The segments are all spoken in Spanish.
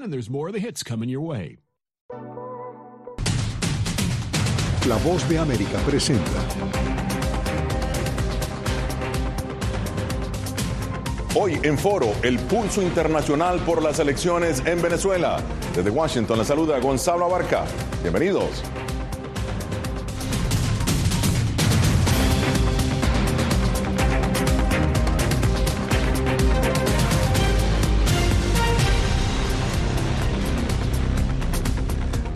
And there's more of the hits coming your way. La voz de América presenta. Hoy en Foro, el pulso internacional por las elecciones en Venezuela. Desde Washington, la saluda Gonzalo Abarca. Bienvenidos.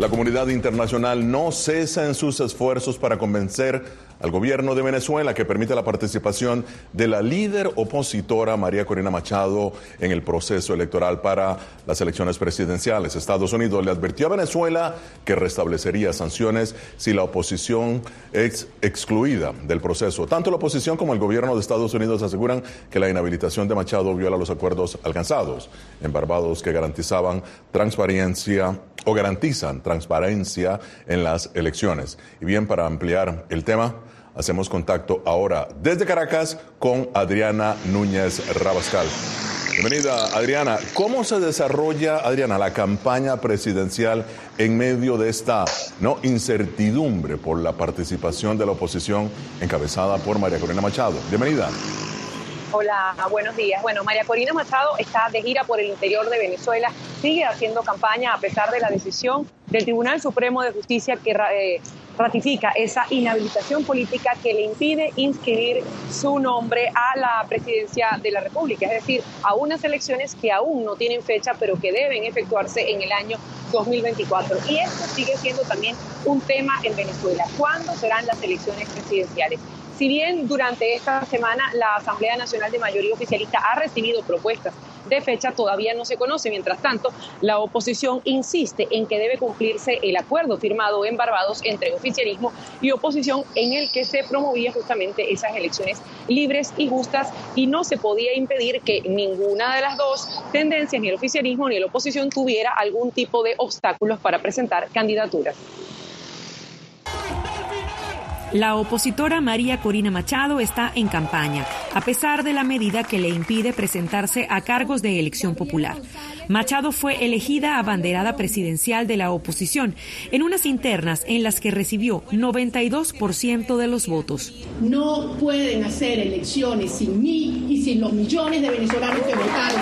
La comunidad internacional no cesa en sus esfuerzos para convencer al gobierno de Venezuela que permite la participación de la líder opositora María Corina Machado en el proceso electoral para las elecciones presidenciales. Estados Unidos le advirtió a Venezuela que restablecería sanciones si la oposición es excluida del proceso. Tanto la oposición como el gobierno de Estados Unidos aseguran que la inhabilitación de Machado viola los acuerdos alcanzados en Barbados que garantizaban transparencia o garantizan transparencia en las elecciones. Y bien, para ampliar el tema, hacemos contacto ahora desde Caracas con Adriana Núñez Rabascal. Bienvenida, Adriana. ¿Cómo se desarrolla, Adriana, la campaña presidencial en medio de esta no incertidumbre por la participación de la oposición encabezada por María Corina Machado? Bienvenida. Hola, buenos días. Bueno, María Corina Machado está de gira por el interior de Venezuela, sigue haciendo campaña a pesar de la decisión del Tribunal Supremo de Justicia que eh, ratifica esa inhabilitación política que le impide inscribir su nombre a la presidencia de la República, es decir, a unas elecciones que aún no tienen fecha, pero que deben efectuarse en el año 2024. Y esto sigue siendo también un tema en Venezuela. ¿Cuándo serán las elecciones presidenciales? Si bien durante esta semana la Asamblea Nacional de Mayoría Oficialista ha recibido propuestas de fecha, todavía no se conoce. Mientras tanto, la oposición insiste en que debe cumplirse el acuerdo firmado en Barbados entre oficialismo y oposición en el que se promovía justamente esas elecciones libres y justas y no se podía impedir que ninguna de las dos tendencias, ni el oficialismo ni la oposición, tuviera algún tipo de obstáculos para presentar candidaturas. La opositora María Corina Machado está en campaña, a pesar de la medida que le impide presentarse a cargos de elección popular. Machado fue elegida abanderada presidencial de la oposición en unas internas en las que recibió 92% de los votos. No pueden hacer elecciones sin mí y sin los millones de venezolanos que votaron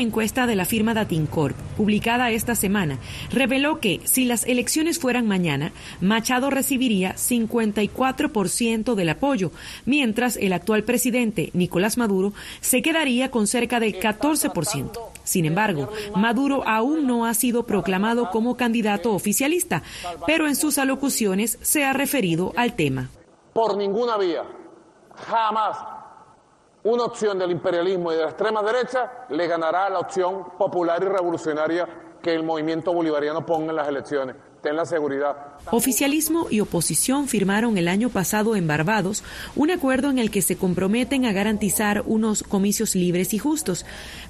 encuesta de la firma Datincorp, publicada esta semana, reveló que si las elecciones fueran mañana, Machado recibiría 54% del apoyo, mientras el actual presidente, Nicolás Maduro, se quedaría con cerca del 14%. Sin embargo, Maduro aún no ha sido proclamado como candidato oficialista, pero en sus alocuciones se ha referido al tema. Por ninguna vía, jamás una opción del imperialismo y de la extrema derecha le ganará a la opción popular y revolucionaria que el movimiento bolivariano ponga en las elecciones. Ten la seguridad. Oficialismo y oposición firmaron el año pasado en Barbados un acuerdo en el que se comprometen a garantizar unos comicios libres y justos.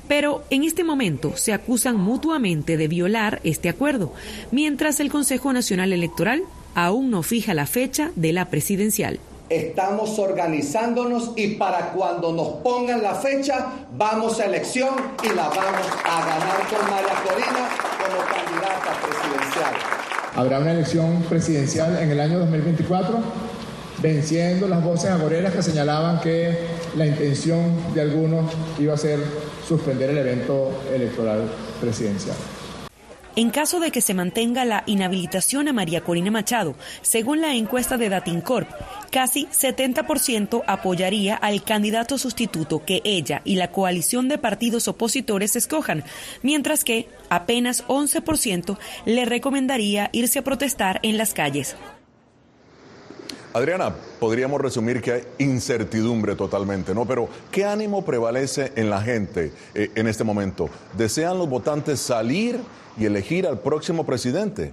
Pero en este momento se acusan mutuamente de violar este acuerdo, mientras el Consejo Nacional Electoral aún no fija la fecha de la presidencial estamos organizándonos y para cuando nos pongan la fecha vamos a elección y la vamos a ganar con María Corina como candidata presidencial. Habrá una elección presidencial en el año 2024 venciendo las voces agoreras que señalaban que la intención de algunos iba a ser suspender el evento electoral presidencial. En caso de que se mantenga la inhabilitación a María Corina Machado, según la encuesta de Datincorp, casi 70% apoyaría al candidato sustituto que ella y la coalición de partidos opositores escojan, mientras que apenas 11% le recomendaría irse a protestar en las calles. Adriana, podríamos resumir que hay incertidumbre totalmente, ¿no? Pero ¿qué ánimo prevalece en la gente eh, en este momento? ¿Desean los votantes salir y elegir al próximo presidente?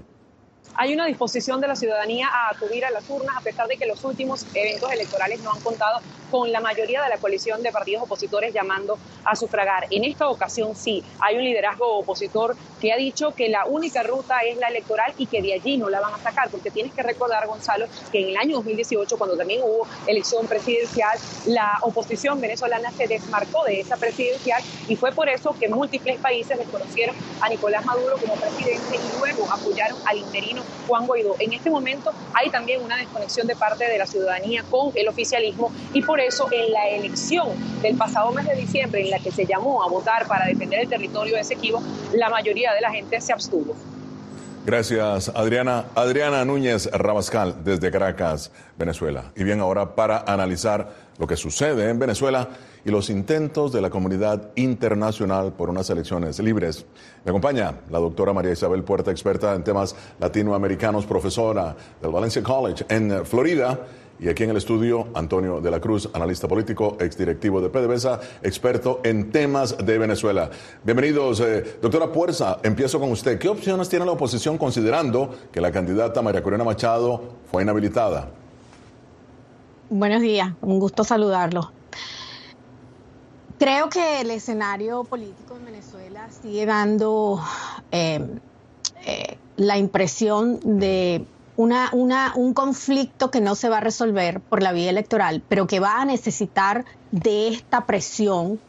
Hay una disposición de la ciudadanía a acudir a las urnas, a pesar de que los últimos eventos electorales no han contado con la mayoría de la coalición de partidos opositores llamando a sufragar. En esta ocasión sí, hay un liderazgo opositor que ha dicho que la única ruta es la electoral y que de allí no la van a sacar, porque tienes que recordar, Gonzalo, que en el año 2018, cuando también hubo elección presidencial, la oposición venezolana se desmarcó de esa presidencial y fue por eso que múltiples países reconocieron a Nicolás Maduro como presidente y luego apoyaron al interino Juan Guaidó. En este momento hay también una desconexión de parte de la ciudadanía con el oficialismo y por eso en la elección del pasado mes de diciembre en la que se llamó a votar para defender el territorio de Esequibo, la mayoría de la gente se abstuvo. Gracias, Adriana. Adriana Núñez Rabascal, desde Caracas, Venezuela. Y bien, ahora para analizar lo que sucede en Venezuela y los intentos de la comunidad internacional por unas elecciones libres. Me acompaña la doctora María Isabel Puerta, experta en temas latinoamericanos, profesora del Valencia College en Florida y aquí en el estudio, Antonio de la Cruz, analista político, exdirectivo de PDVSA, experto en temas de Venezuela. Bienvenidos, eh, doctora Puerza, empiezo con usted. ¿Qué opciones tiene la oposición considerando que la candidata María Corina Machado fue inhabilitada? Buenos días, un gusto saludarlo. Creo que el escenario político en Venezuela sigue dando eh, eh, la impresión de una, un conflicto que no se va a resolver por la vía electoral, pero que va a necesitar de esta presión.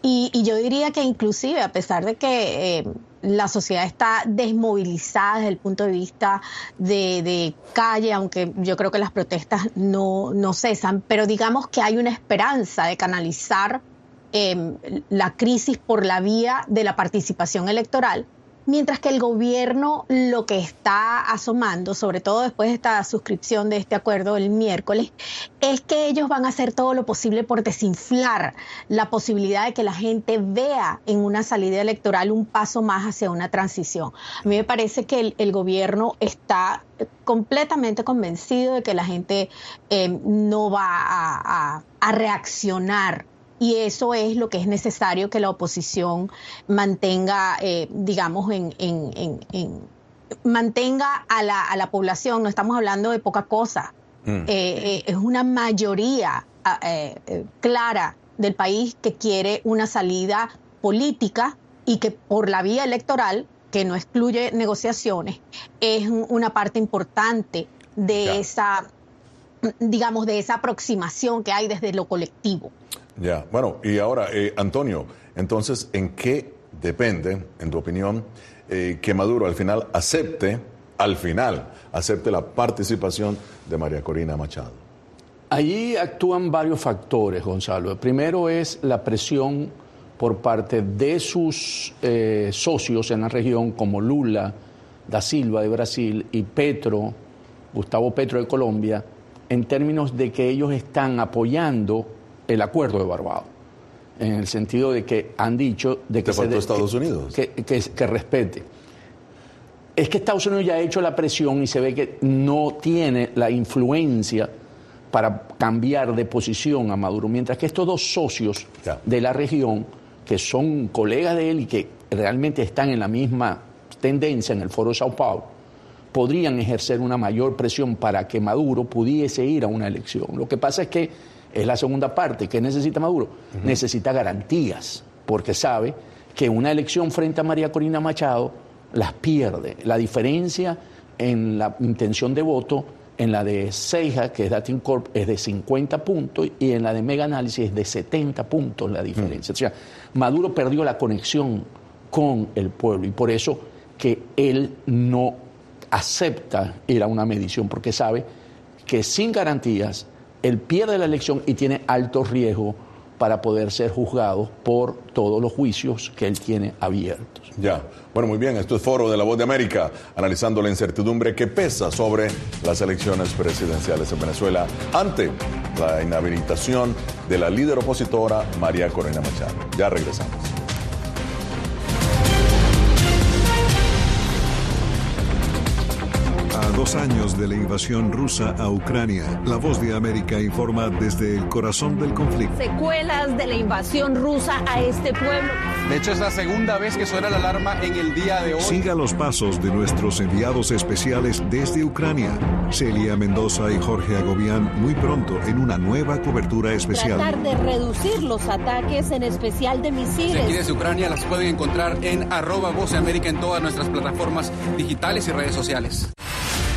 Y, yo diría que inclusive, a pesar de que eh, la sociedad está desmovilizada desde el punto de vista de, calle, aunque yo creo que las protestas no cesan, pero digamos que hay una esperanza de canalizar eh, la crisis por la vía de la participación electoral mientras que el gobierno lo que está asomando, sobre todo después de esta suscripción de este acuerdo el miércoles, es que ellos van a hacer todo lo posible por desinflar la posibilidad de que la gente vea en una salida electoral un paso más hacia una transición. A mí me parece que el, gobierno está completamente convencido de que la gente eh, no va a reaccionar y eso es lo que es necesario que la oposición mantenga, eh, digamos, en, mantenga a la, a la, población. No estamos hablando de poca cosa. Mm. Eh, eh, es una mayoría ah, clara del país que quiere una salida política y que por la vía electoral, que no excluye negociaciones, es una parte importante de esa, digamos, de esa aproximación que hay desde lo colectivo. Ya, bueno, y ahora, eh, Antonio, entonces, ¿en qué depende, en tu opinión, eh, que Maduro al final acepte, al final, acepte la participación de María Corina Machado? Allí actúan varios factores, Gonzalo. El primero es la presión por parte de sus eh, socios en la región, como Lula da Silva de Brasil y Petro, Gustavo Petro de Colombia, en términos de que ellos están apoyando el acuerdo de Barbados, en el sentido de que han dicho de que, se Estados Unidos. Que, que, respete. Es que Estados Unidos ya ha hecho la presión y se ve que no tiene la influencia para cambiar de posición a Maduro, mientras que estos dos socios de la región, que son colegas de él y que realmente están en la misma tendencia en el Foro de Sao Paulo, podrían ejercer una mayor presión para que Maduro pudiese ir a una elección. Lo que pasa es que es la segunda parte. ¿Qué necesita Maduro? Necesita garantías, porque sabe que una elección frente a María Corina Machado las pierde. La diferencia en la intención de voto en la de Seija, que es Dating Corp, es de 50 puntos y en la de Mega Análisis es de 70 puntos la diferencia. O sea, Maduro perdió la conexión con el pueblo y por eso que él no acepta ir a una medición, porque sabe que sin garantías él pierde la elección y tiene alto riesgo para poder ser juzgado por todos los juicios que él tiene abiertos. Ya, bueno, muy bien, esto es Foro de la Voz de América, analizando la incertidumbre que pesa sobre las elecciones presidenciales en Venezuela ante la inhabilitación de la líder opositora María Corina Machado. Ya regresamos. Dos años de la invasión rusa a Ucrania, La Voz de América informa desde el corazón del conflicto. Secuelas de la invasión rusa a este pueblo. De hecho, es la segunda vez que suena la alarma en el día de hoy. Siga los pasos de nuestros enviados especiales desde Ucrania, Celia Mendoza y Jorge Agobián, muy pronto en una nueva cobertura especial. Tratar de reducir los ataques, en especial de misiles. Aquí desde Ucrania las pueden encontrar en arroba Voz de América en todas nuestras plataformas digitales y redes sociales.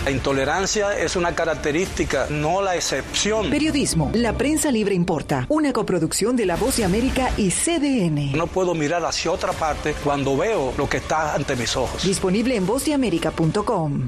La intolerancia es una característica, no la excepción. Periodismo. La prensa libre importa. Una coproducción de La Voz de América y CDN. No puedo mirar hacia otra parte cuando veo lo que está ante mis ojos. Disponible en vozdeamerica.com.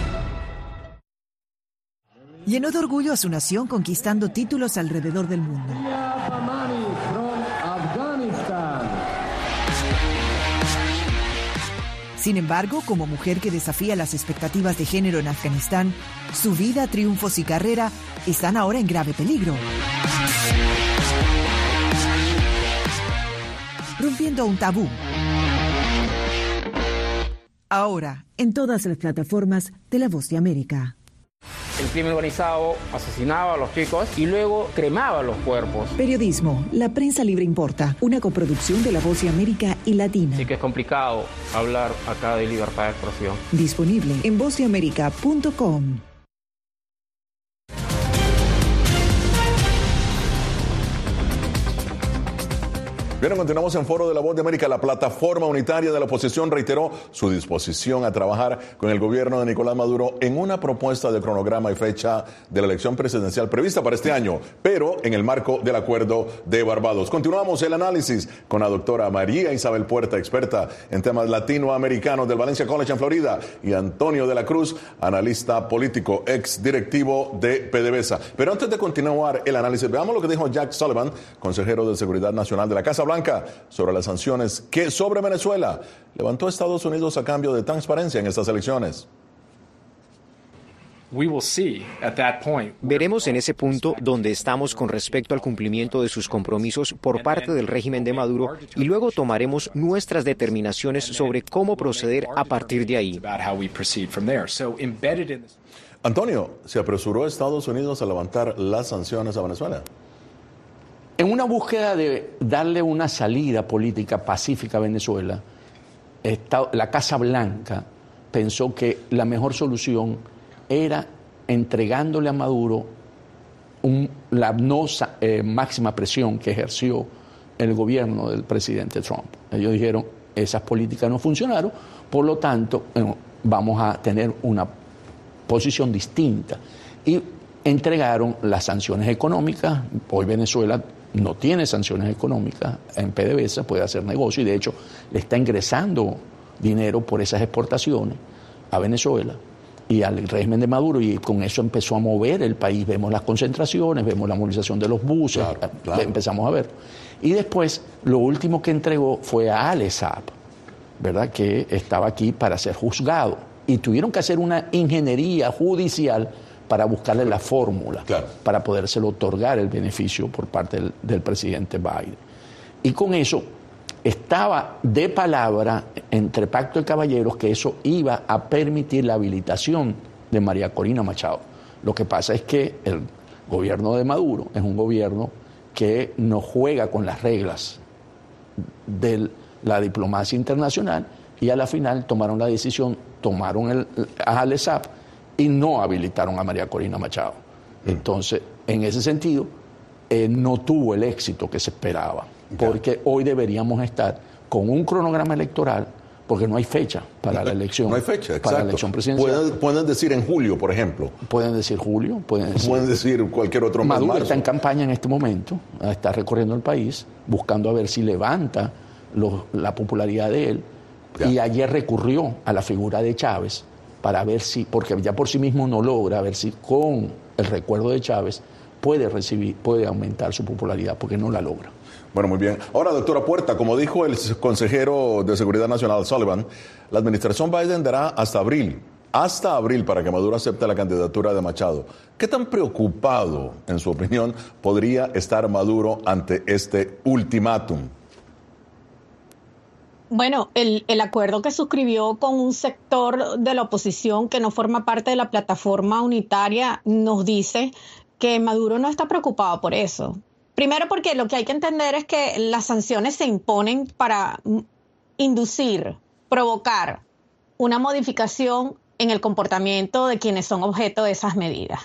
Llenó de orgullo a su nación conquistando títulos alrededor del mundo. Sin embargo, como mujer que desafía las expectativas de género en Afganistán, su vida, triunfos y carrera están ahora en grave peligro. Rompiendo un tabú. Ahora, en todas las plataformas de La Voz de América. El crimen organizado asesinaba a los chicos y luego cremaba los cuerpos. Periodismo, la prensa libre importa, una coproducción de La Voz de América y Latina. Así que es complicado hablar acá de libertad de expresión. Disponible en vozdeamerica.com. Bien, continuamos en Foro de la Voz de América. La plataforma unitaria de la oposición reiteró su disposición a trabajar con el gobierno de Nicolás Maduro en una propuesta de cronograma y fecha de la elección presidencial prevista para este año, pero en el marco del acuerdo de Barbados. Continuamos el análisis con la doctora María Isabel Puerta, experta en temas latinoamericanos del Valencia College en Florida, y Antonio de la Cruz, analista político, ex directivo de PDVSA. Pero antes de continuar el análisis, veamos lo que dijo Jack Sullivan, consejero de Seguridad Nacional de la Casa Blanca sobre las sanciones que sobre Venezuela levantó Estados Unidos a cambio de transparencia en estas elecciones. Veremos en ese punto donde estamos con respecto al cumplimiento de sus compromisos por parte del régimen de Maduro y luego tomaremos nuestras determinaciones sobre cómo proceder a partir de ahí. Antonio, ¿se apresuró Estados Unidos a levantar las sanciones a Venezuela? En una búsqueda de darle una salida política pacífica a Venezuela, la Casa Blanca pensó que la mejor solución era entregándole a Maduro la no eh, máxima presión que ejerció el gobierno del presidente Trump. Ellos dijeron, esas políticas no funcionaron, por lo tanto, vamos a tener una posición distinta. Y entregaron las sanciones económicas. Hoy Venezuela no tiene sanciones económicas en PDVSA, puede hacer negocio y de hecho le está ingresando dinero por esas exportaciones a Venezuela y al régimen de Maduro y con eso empezó a mover el país. Vemos las concentraciones, vemos la movilización de los buses, empezamos a ver. Y después lo último que entregó fue a Alesap, ¿verdad? Que estaba aquí para ser juzgado y tuvieron que hacer una ingeniería judicial para buscarle la fórmula para podérselo otorgar el beneficio por parte del, del, presidente Biden. Y con eso estaba de palabra entre pacto de caballeros que eso iba a permitir la habilitación de María Corina Machado. Lo que pasa es que el gobierno de Maduro es un gobierno que no juega con las reglas de la diplomacia internacional y a la final tomaron la decisión, tomaron el, a Alesap y no habilitaron a María Corina Machado. Entonces, en ese sentido, eh, no tuvo el éxito que se esperaba, porque hoy deberíamos estar con un cronograma electoral, porque no hay fecha para la elección. No hay fecha, exacto. Para la elección presidencial. Pueden, pueden, decir en julio, por ejemplo. Pueden decir julio, pueden decir, pueden decir cualquier otro. Maduro marzo. está en campaña en este momento, está recorriendo el país, buscando a ver si levanta los, la popularidad de él. Ya. Y ayer recurrió a la figura de Chávez para ver si, porque ya por sí mismo no logra, ver si con el recuerdo de Chávez puede recibir, puede aumentar su popularidad, porque no la logra. Bueno, muy bien. Ahora, doctora Puerta, como dijo el consejero de Seguridad Nacional Sullivan, la administración Biden dará hasta abril, hasta abril para que Maduro acepte la candidatura de Machado. ¿Qué tan preocupado, en su opinión, podría estar Maduro ante este ultimátum? Bueno, el, el, acuerdo que suscribió con un sector de la oposición que no forma parte de la plataforma unitaria nos dice que Maduro no está preocupado por eso. Primero porque lo que hay que entender es que las sanciones se imponen para inducir, provocar una modificación en el comportamiento de quienes son objeto de esas medidas.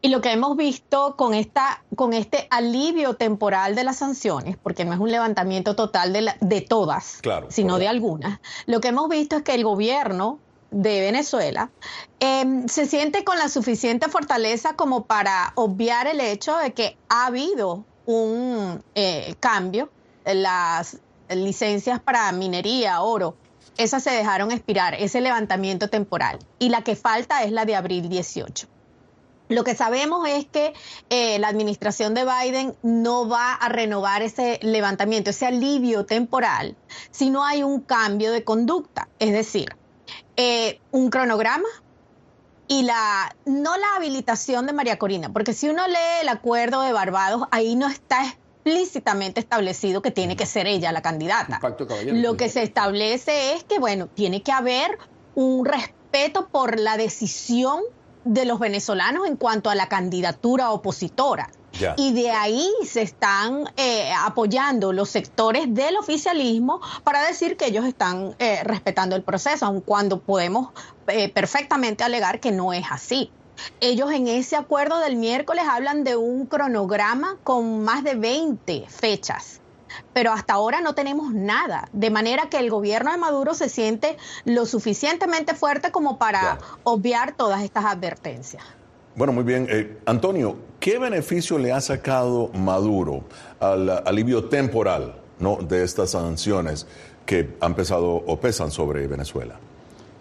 Y lo que hemos visto con, esta, con este alivio temporal de las sanciones, porque no es un levantamiento total de, de todas, sino de algunas, lo que hemos visto es que el gobierno de Venezuela em, se siente con la suficiente fortaleza como para obviar el hecho de que ha habido un eh, cambio. Las licencias para minería, oro, esas se dejaron expirar, ese levantamiento temporal. Y la que falta es la de abril 18. Lo que sabemos es que eh, la administración de Biden no va a renovar ese levantamiento, ese alivio temporal, si no hay un cambio de conducta, es decir, eh, un cronograma y la no la habilitación de María Corina, porque si uno lee el acuerdo de Barbados, ahí no está explícitamente establecido que tiene que ser ella la candidata. Lo que se establece es que, bueno, tiene que haber un respeto por la decisión de los venezolanos en cuanto a la candidatura opositora. Y de ahí se están eh, apoyando los sectores del oficialismo para decir que ellos están eh, respetando el proceso, aun cuando podemos eh, perfectamente alegar que no es así. Ellos en ese acuerdo del miércoles hablan de un cronograma con más de 20 fechas pero hasta ahora no tenemos nada, de manera que el gobierno de Maduro se siente lo suficientemente fuerte como para obviar todas estas advertencias. Bueno, muy bien. Eh, Antonio, ¿qué beneficio le ha sacado Maduro al alivio temporal ¿no? de estas sanciones que han pesado o pesan sobre Venezuela?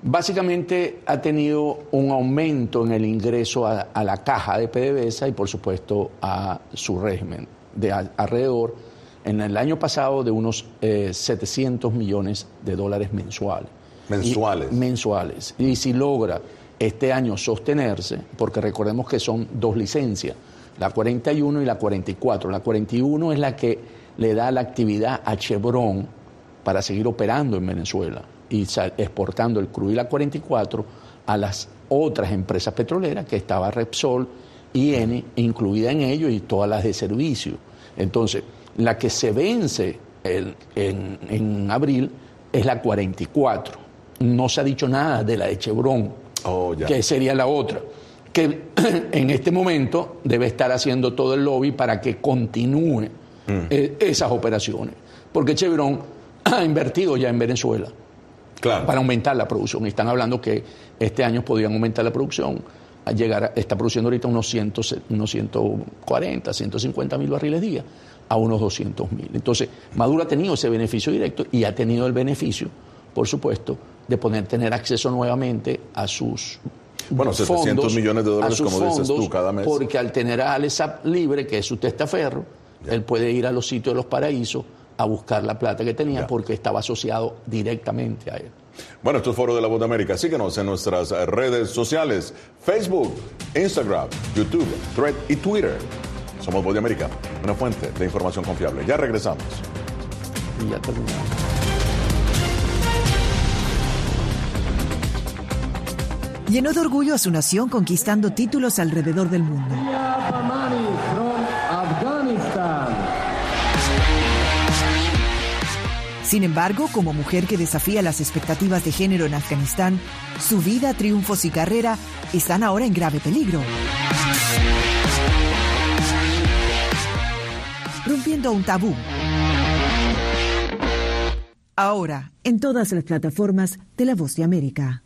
Básicamente ha tenido un aumento en el ingreso a, la caja de PDVSA y por supuesto a su régimen de alrededor en el año pasado de unos 700 eh, millones de dólares mensuales. Mensuales. mensuales. Y si logra este año sostenerse, porque recordemos que son dos licencias, la 41 y la 44. La 41 es la que le da la actividad a Chevron para seguir operando en Venezuela y exportando el crudo y la 44 a las otras empresas petroleras que estaba Repsol, IN, incluida en ello y todas las de servicio. Entonces, la que se vence en, abril es la 44. No se ha dicho nada de la de Chevron, oh, que sería la otra, que en este momento debe estar haciendo todo el lobby para que continúe mm. eh, esas operaciones. Porque Chevron ha invertido ya en Venezuela para aumentar la producción. Y están hablando que este año podrían aumentar la producción a llegar, está produciendo ahorita unos, unos 140, 150 mil barriles día a unos 200 mil. Entonces, Maduro ha tenido ese beneficio directo y ha tenido el beneficio, por supuesto, de poder tener acceso nuevamente a sus bueno, 700 millones de dólares, como dices tú, cada mes. Porque al tener a Alessap libre, que es su testaferro, él puede ir a los sitios de los paraísos a buscar la plata que tenía porque estaba asociado directamente a él. Bueno, esto es Foro de la Voz de América. Síguenos en nuestras redes sociales, Facebook, Instagram, YouTube, Thread y Twitter. Somos Voz de América, una fuente de información confiable. Ya regresamos. Ya. Llenó de orgullo a su nación conquistando títulos alrededor del mundo. Sin embargo, como mujer que desafía las expectativas de género en Afganistán, su vida, triunfos y carrera están ahora en grave peligro. Rompiendo un tabú. Ahora, en todas las plataformas de La Voz de América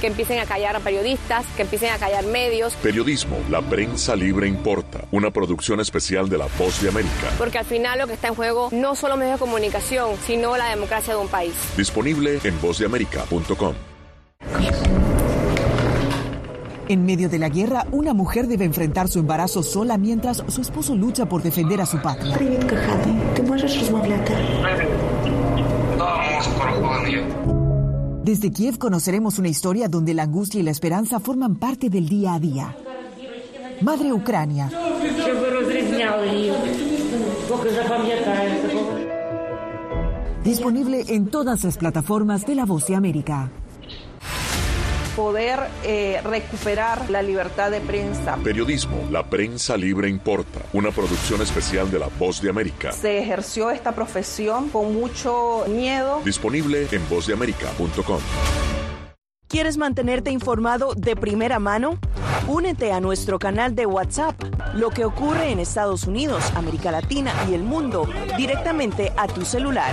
que empiecen a callar a periodistas, que empiecen a callar medios. Periodismo, la prensa libre importa. Una producción especial de La Voz de América. Porque al final lo que está en juego no solo medios de comunicación, sino la democracia de un país. Disponible en vozdeamerica.com. En medio de la guerra, una mujer debe enfrentar su embarazo sola mientras su esposo lucha por defender a su patria. Desde Kiev conoceremos una historia donde la angustia y la esperanza forman parte del día a día. Madre Ucrania. Disponible en todas las plataformas de La Voz de América poder eh, recuperar la libertad de prensa. Periodismo, la prensa libre importa. Una producción especial de La Voz de América. Se ejerció esta profesión con mucho miedo. Disponible en vozdeamerica.com. ¿Quieres mantenerte informado de primera mano? Únete a nuestro canal de WhatsApp. Lo que ocurre en Estados Unidos, América Latina y el mundo directamente a tu celular.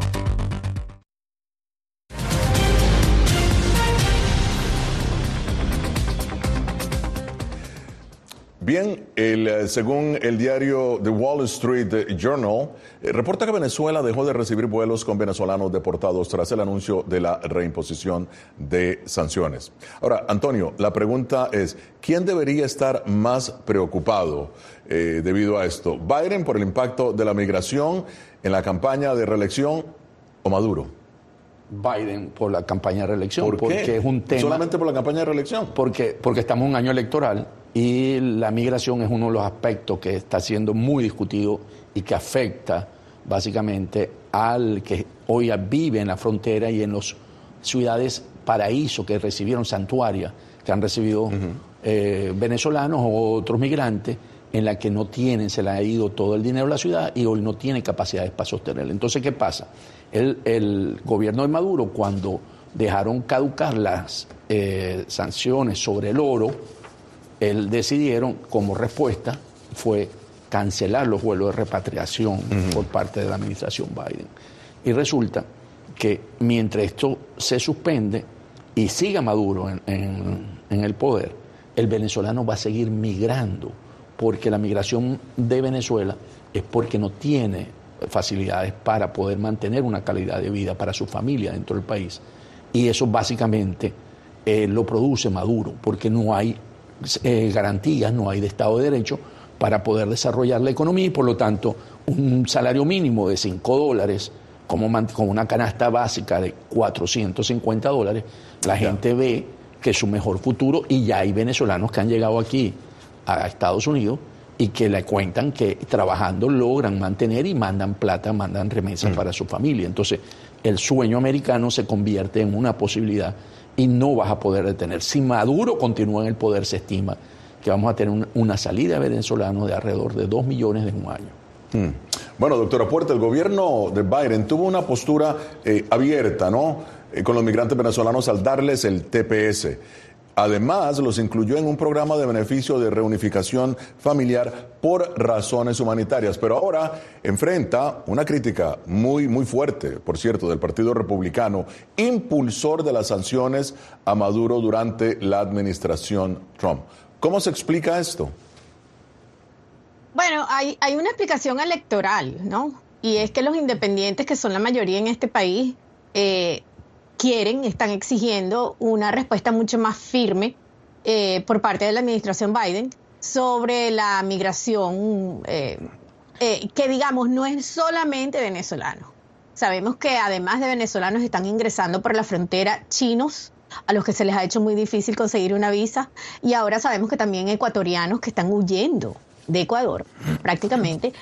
Bien, el, eh, según el diario The Wall Street Journal, eh, reporta que Venezuela dejó de recibir vuelos con venezolanos deportados tras el anuncio de la reimposición de sanciones. Ahora, Antonio, la pregunta es, ¿quién debería estar más preocupado eh, debido a esto? ¿Biden por el impacto de la migración en la campaña de reelección o Maduro? Biden por la campaña de reelección. ¿Por porque qué? es un tema. ¿Solamente por la campaña de reelección? Porque, porque estamos en un año electoral y la migración es uno de los aspectos que está siendo muy discutido y que afecta básicamente al que hoy vive en la frontera y en las ciudades paraíso que recibieron santuaria, que han recibido eh, venezolanos o otros migrantes en la que no tienen, se le ha ido todo el dinero a la ciudad y hoy no tiene capacidades para sostenerla. Entonces, ¿qué pasa? El, el gobierno de Maduro, cuando dejaron caducar las eh, sanciones sobre el oro, él decidieron, como respuesta, fue cancelar los vuelos de repatriación por parte de la administración Biden. Y resulta que mientras esto se suspende y siga Maduro en, en- en el poder, el venezolano va a seguir migrando, porque la migración de Venezuela es porque no tiene facilidades para poder mantener una calidad de vida para su familia dentro del país. Y eso básicamente eh, lo produce Maduro, porque no hay eh, garantías, no hay de Estado de Derecho para poder desarrollar la economía y por lo tanto un salario mínimo de 5 dólares como una canasta básica de 450 dólares, la gente ve que es su mejor futuro y ya hay venezolanos que han llegado aquí a Estados Unidos y que le cuentan que trabajando logran mantener y mandan plata, mandan remesas para su familia. Entonces, el sueño americano se convierte en una posibilidad y no vas a poder detener. Si Maduro continúa en el poder, se estima que vamos a tener un- una salida de venezolanos de alrededor de 2 millones en un año. Hmm. Bueno, doctora Puerta, el gobierno de Biden tuvo una postura eh, abierta, ¿no? Eh, con los migrantes venezolanos al darles el TPS. Además, los incluyó en un programa de beneficio de reunificación familiar por razones humanitarias. Pero ahora enfrenta una crítica muy, muy fuerte, por cierto, del Partido Republicano, impulsor de las sanciones a Maduro durante la administración Trump. ¿Cómo se explica esto? Bueno, hay, una explicación electoral, ¿no? Y es que los independientes, que son la mayoría en este país, eh, quieren, están exigiendo una respuesta mucho más firme eh, por parte de la administración Biden sobre la migración, eh, eh, que digamos no es solamente venezolano. Sabemos que además de venezolanos están ingresando por la frontera chinos a los que se les ha hecho muy difícil conseguir una visa y ahora sabemos que también ecuatorianos que están huyendo de Ecuador prácticamente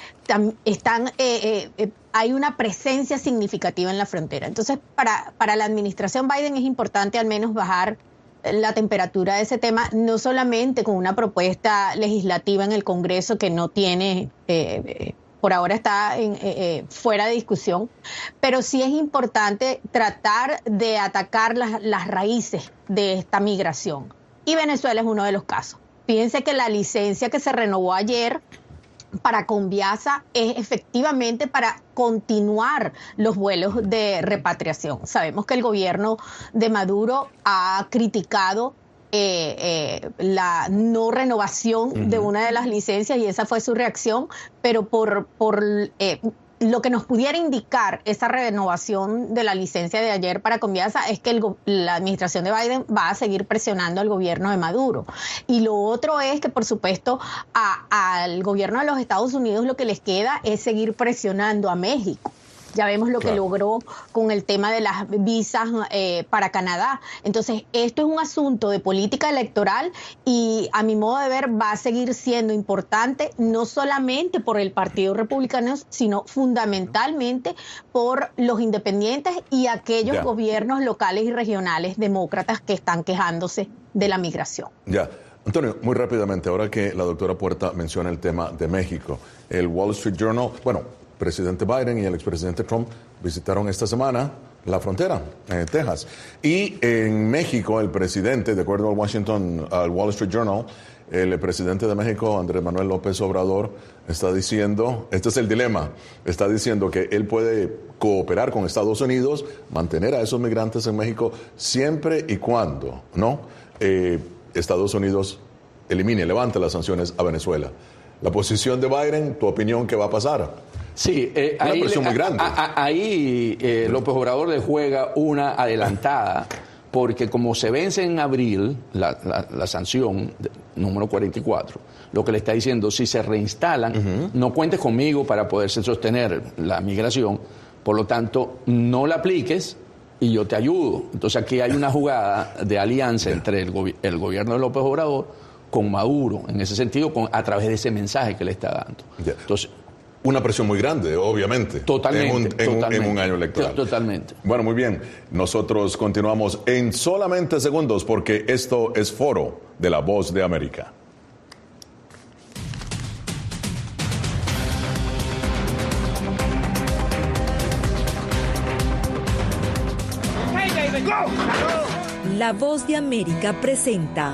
están eh, eh, eh, hay una presencia significativa en la frontera entonces para para la administración Biden es importante al menos bajar la temperatura de ese tema, no solamente con una propuesta legislativa en el Congreso que no tiene, eh, eh, por ahora está en, eh, eh, fuera de discusión, pero sí es importante tratar de atacar las, las raíces de esta migración. Y Venezuela es uno de los casos. Fíjense que la licencia que se renovó ayer para Conviasa es efectivamente para continuar los vuelos de repatriación. Sabemos que el gobierno de Maduro ha criticado eh, eh, la no renovación de una de las licencias y esa fue su reacción, pero por, por eh, lo que nos pudiera indicar esa renovación de la licencia de ayer para Conviasa es que la administración de Biden va a seguir presionando al gobierno de Maduro. Y lo otro es que, por supuesto, al gobierno de los Estados Unidos lo que les queda es seguir presionando a México. Ya vemos lo que logró con el tema de las visas eh, para Canadá. Entonces, esto es un asunto de política electoral y a mi modo de ver va a seguir siendo importante no solamente por el Partido Republicano, sino fundamentalmente por los independientes y aquellos gobiernos locales y regionales demócratas que están quejándose de la migración. Ya. Antonio, muy rápidamente, ahora que la doctora Puerta menciona el tema de México, el Wall Street Journal, bueno, presidente Biden y el expresidente Trump visitaron esta semana la frontera en Texas. Y en México, el presidente, de acuerdo al Washington, al Wall Street Journal, el presidente de México, Andrés Manuel López Obrador, está diciendo, este es el dilema, está diciendo que él puede cooperar con Estados Unidos, mantener a esos migrantes en México siempre y cuando, ¿no? Eh, Estados Unidos elimine, levante las sanciones a Venezuela. La posición de Biden, tu opinión, ¿qué va a pasar? Sí, eh, ahí, muy grande. ahí eh, López Obrador le juega una adelantada, porque como se vence en abril la, sanción número 44, lo que le está diciendo, si se reinstalan, no cuentes conmigo para poderse sostener la migración, por lo tanto, no la apliques y yo te ayudo. Entonces aquí hay una jugada de alianza entre el, gobierno de López Obrador con Maduro, en ese sentido, a través de ese mensaje que le está dando. Entonces, una presión muy grande, obviamente. Totalmente. En un, en un año electoral. Totalmente. Bueno, muy bien. Nosotros continuamos en solamente segundos porque esto es Foro de la Voz de América. La Voz de América presenta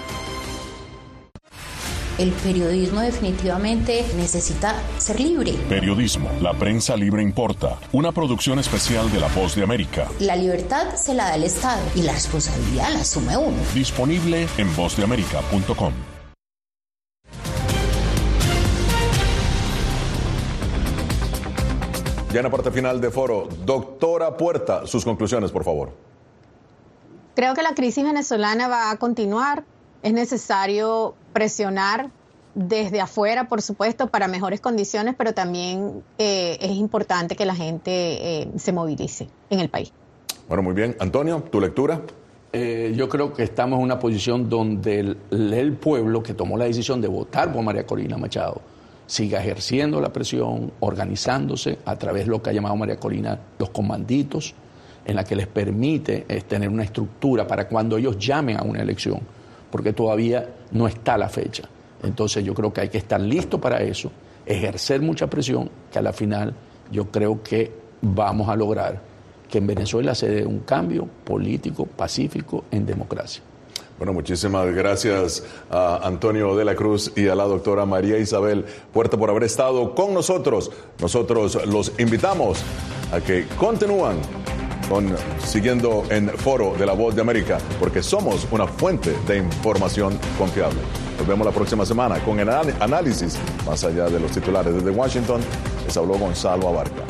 el periodismo definitivamente necesita ser libre. Periodismo, la prensa libre importa. Una producción especial de La Voz de América. La libertad se la da el Estado y la responsabilidad la asume uno. Disponible en vozdeamerica.com. Ya en la parte final de foro, doctora Puerta, sus conclusiones, por favor. Creo que la crisis venezolana va a continuar es necesario presionar desde afuera, por supuesto, para mejores condiciones, pero también eh, es importante que la gente eh, se movilice en el país. Bueno, muy bien. Antonio, ¿tu lectura? Eh, yo creo que estamos en una posición donde el, el, pueblo que tomó la decisión de votar por María Corina Machado siga ejerciendo la presión, organizándose a través de lo que ha llamado María Corina los comanditos, en la que les permite eh, tener una estructura para cuando ellos llamen a una elección, porque todavía no está la fecha. Entonces yo creo que hay que estar listo para eso, ejercer mucha presión, que a la final yo creo que vamos a lograr que en Venezuela se dé un cambio político, pacífico, en democracia. Bueno, muchísimas gracias a Antonio de la Cruz y a la doctora María Isabel Puerta por haber estado con nosotros. Nosotros los invitamos a que continúan siguiendo en Foro de la Voz de América, porque somos una fuente de información confiable. Nos vemos la próxima semana con el análisis más allá de los titulares. Desde Washington les habló Gonzalo Abarca.